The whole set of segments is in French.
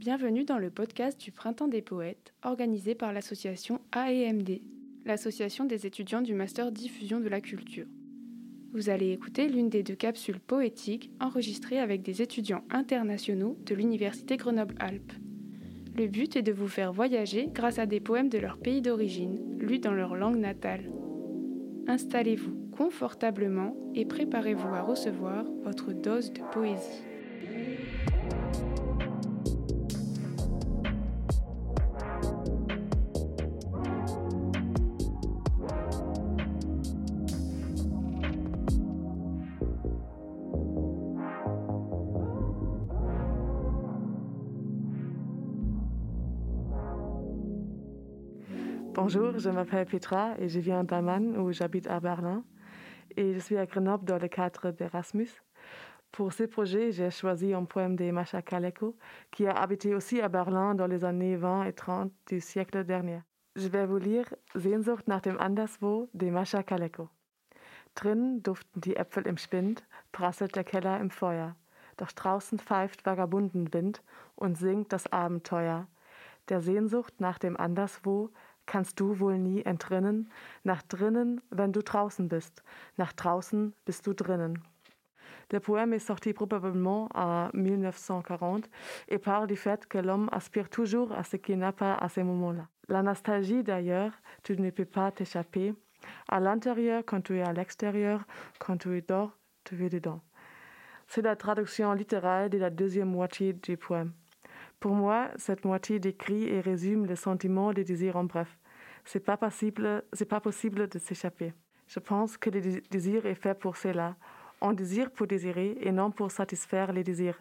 Bienvenue dans le podcast du Printemps des Poètes, organisé par l'association AEMD, l'association des étudiants du Master Diffusion de la Culture. Vous allez écouter l'une des deux capsules poétiques enregistrées avec des étudiants internationaux de l'Université Grenoble-Alpes. Le but est de vous faire voyager grâce à des poèmes de leur pays d'origine, lus dans leur langue natale. Installez-vous confortablement et préparez-vous à recevoir votre dose de poésie. Bonjour, je m'appelle Petra et je viens d'Allemagne où j'habite à Berlin. Et je suis à Grenoble dans le cadre d'Erasmus. Pour ce projet, j'ai choisi un poème de Masha Kaleko, qui a habité aussi à Berlin dans les années 20 et 30 du siècle dernier. Je vais vous lire Sehnsucht nach dem Anderswo de Masha Kaleko. Drinnen duften die Äpfel im Spind, prasselt der Keller im Feuer. Doch draußen pfeift Vagabundenwind und singt das Abenteuer. Der Sehnsucht nach dem Anderswo kannst du wohl nie entrinnen, nach drinnen, wenn du draußen bist, nach draußen bist du drinnen. Le poème est sorti probablement en 1940 et parle du fait que l'homme aspire toujours à ce qu'il n'a pas à ce moment-là. La nostalgie d'ailleurs, tu ne peux pas t'échapper. À l'intérieur, quand tu es à l'extérieur, quand tu dors, tu es dedans. C'est la traduction littérale de la deuxième moitié du poème. Pour moi, cette moitié décrit et résume le sentiment de désir en bref c'est pas possible, c'est pas possible de s'échapper. Je pense que le désir est fait pour cela. On désire pour désirer et non pour satisfaire les désirs.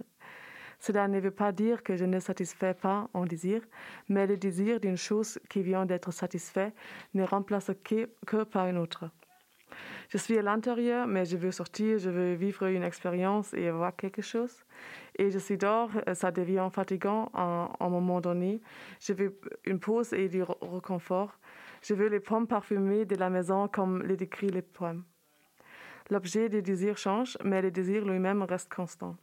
Cela ne veut pas dire que je ne satisfais pas un désir, mais le désir d'une chose qui vient d'être satisfait ne remplace que, que par une autre. Je suis à l'intérieur, mais je veux sortir, je veux vivre une expérience et avoir quelque chose. Et je suis dehors, ça devient fatigant à un moment donné. Je veux une pause et du réconfort. Je veux les pommes parfumées de la maison comme le décrit le poème. L'objet du désir change, mais le désir lui-même reste constant.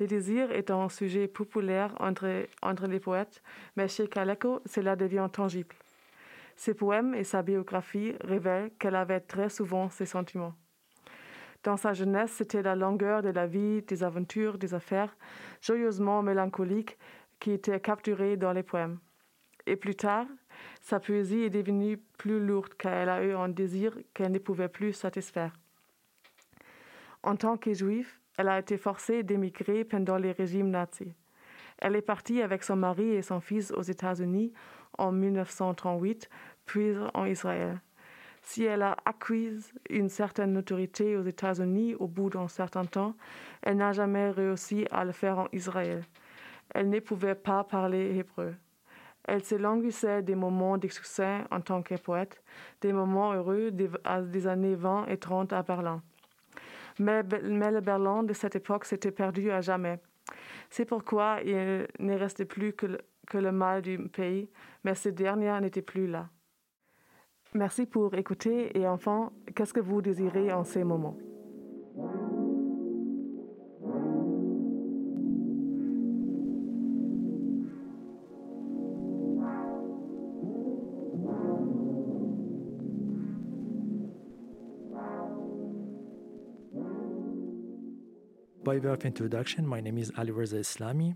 Le désir est un sujet populaire entre, entre les poètes, mais chez Kaleko, cela devient tangible. Ses poèmes et sa biographie révèlent qu'elle avait très souvent ces sentiments. Dans sa jeunesse, c'était la longueur de la vie, des aventures, des affaires, joyeusement mélancoliques, qui étaient capturées dans les poèmes. Et plus tard, sa poésie est devenue plus lourde car elle a eu un désir qu'elle ne pouvait plus satisfaire. En tant que juive, elle a été forcée d'émigrer pendant les régimes nazis. Elle est partie avec son mari et son fils aux États-Unis en 1938, puis en Israël. Si elle a acquis une certaine notoriété aux États-Unis au bout d'un certain temps, elle n'a jamais réussi à le faire en Israël. Elle ne pouvait pas parler hébreu. Elle se languissait des moments de succès en tant que poète, des moments heureux des, années 20 et 30 à Berlin. Mais, mais le Berlin de cette époque s'était perdu à jamais. C'est pourquoi il ne restait plus que que le mal du pays, mais ce dernier n'était plus là. Merci pour écouter et enfin, qu'est-ce que vous désirez en ces moments? By way of introduction, my name is Ali Reza Islami.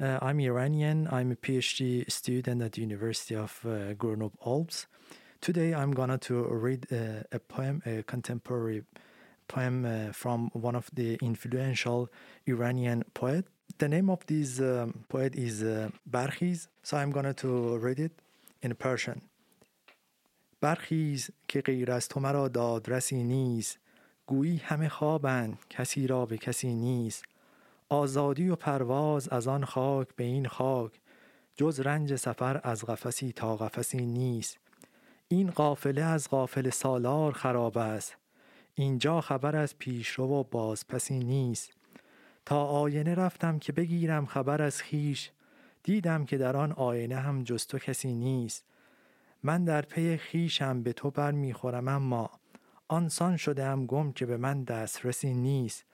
Uh, I'm Iranian. I'm a PhD student at the University of uh, Grenoble Alps. Today I'm going to read uh, a poem, a contemporary poem uh, from one of the influential Iranian poet. The name of this um, poet is uh, Barkhiz, so I'm going to read it in Persian. برخیز که غیر از تو مرا دادرسی نیست گویی همه خوابند کسی را به کسی نیست آزادی و پرواز از آن خاک به این خاک جز رنج سفر از قفسی تا قفسی نیست. این قافله از قافل سالار خراب است. اینجا خبر از پیشرو و بازپسی نیست. تا آینه رفتم که بگیرم خبر از خیش دیدم که در آن آینه هم جز تو کسی نیست. من در پی خیشم به تو بر می‌خورم اما آنسان شده گم که به من دسترسی نیست.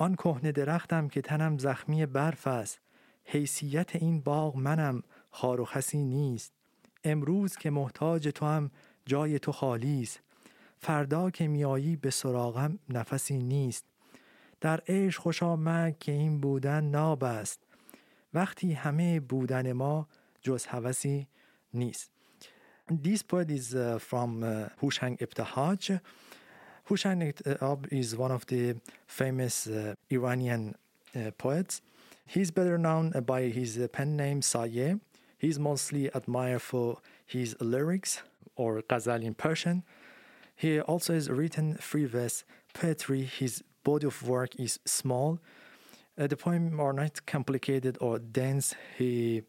آن کهنه درختم که تنم زخمی برف است. حیثیت این باغ منم خار و خسی نیست. امروز که محتاج تو هم جای تو خالی است. فردا که میایی به سراغم نفسی نیست. در عشق خوش آمد که این بودن ناب است. وقتی همه بودن ما جز هوسی نیست. This poet is uh, from uh, Hushang Ibtihaj. Hushang Ab is one of the famous uh, Iranian uh, poets. He's better known by his uh, pen name Sayeh. He's mostly admired for his lyrics or ghazal in Persian. He also has written free verse poetry. His body of work is small. Uh, the poems are not complicated or dense. He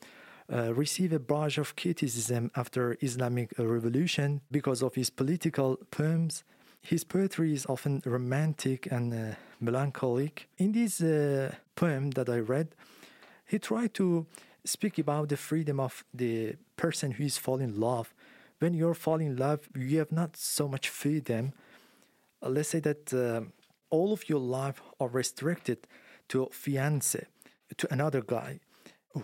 uh, received a barrage of criticism after Islamic revolution because of his political poems. His poetry is often romantic and uh, melancholic. In this uh, poem that I read, he tried to speak about the freedom of the person who is falling in love. When you're falling in love, you have not so much freedom. Uh, let's say that uh, all of your life are restricted to fiance, to another guy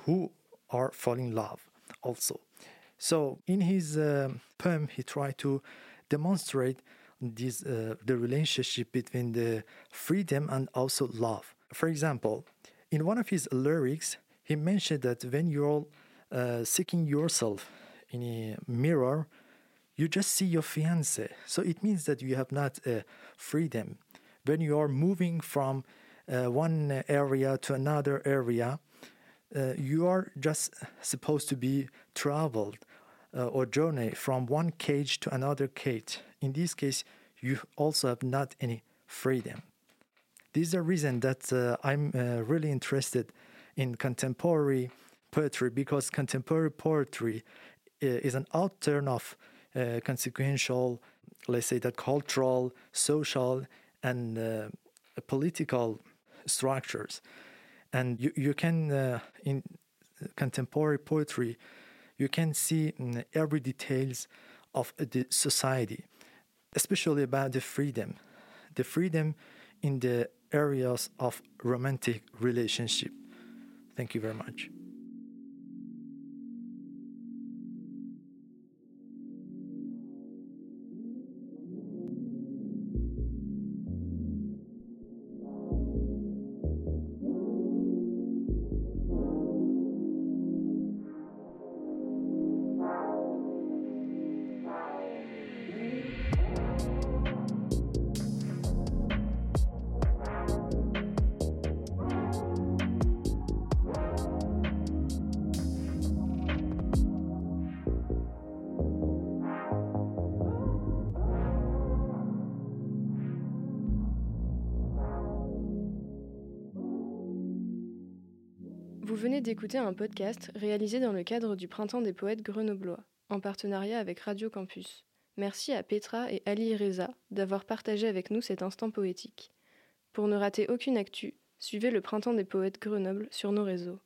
who are falling in love also. So in his uh, poem, he tried to demonstrate this uh, the relationship between the freedom and also love. For example, in one of his lyrics, he mentioned that when you're uh, seeking yourself in a mirror, you just see your fiance. So it means that you have not uh, freedom. When you are moving from uh, one area to another area, uh, you are just supposed to be traveled uh, or journey from one cage to another cage. In this case, you also have not any freedom. This is the reason that uh, I'm uh, really interested in contemporary poetry because contemporary poetry uh, is an outturn of uh, consequential, let's say, that cultural, social, and political structures and you, you can uh, in contemporary poetry you can see mm, every details of the society especially about the freedom. The freedom in the areas of romantic relationship. Thank you very much venez d'écouter un podcast réalisé dans le cadre du Printemps des poètes grenoblois, en partenariat avec Radio Campus. Merci à Petra et Ali Reza d'avoir partagé avec nous cet instant poétique. Pour ne rater aucune actu, suivez le Printemps des poètes Grenoble sur nos réseaux.